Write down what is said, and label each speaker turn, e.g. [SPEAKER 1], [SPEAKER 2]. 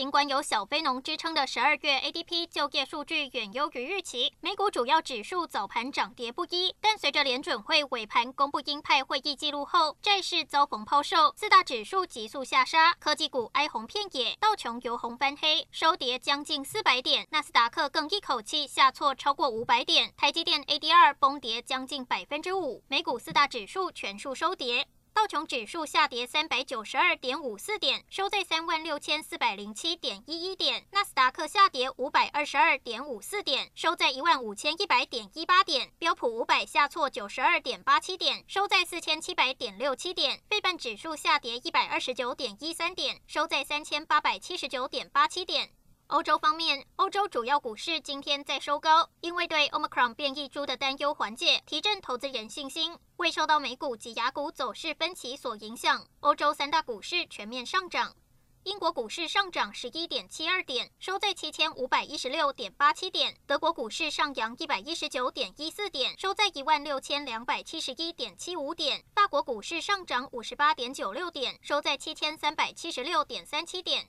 [SPEAKER 1] 尽管有小非农之称的十二月 ADP 就业数据远优于预期，美股主要指数早盘涨跌不一。但随着联准会尾盘公布鹰派会议记录后，债市遭逢抛售，四大指数急速下杀，科技股哀鸿遍野，道琼由红翻黑，收跌将近四百点；纳斯达克更一口气下挫超过五百点，台积电 ADR 崩跌将近百分之五，美股四大指数全数收跌。道琼指数下跌三百九十二点五四点，收在三万六千四百零七点一一点。纳斯达克下跌五百二十二点五四点，收在一万五千一百点一八点。标普五百下挫九十二点八七点，收在四千七百点六七点。费半指数下跌一百二十九点一三点，收在三千八百七十九点八七点。欧洲方面，欧洲主要股市今天在收高，因为对 Omicron 变异株的担忧缓解，提振投资人信心。未受到美股及雅股走势分歧所影响，欧洲三大股市全面上涨。英国股市上涨十一点七二点，收在七千五百一十六点八七点；德国股市上扬一百一十九点一四点，收在一万六千两百七十一点七五点；法国股市上涨五十八点九六点，收在七千三百七十六点三七点。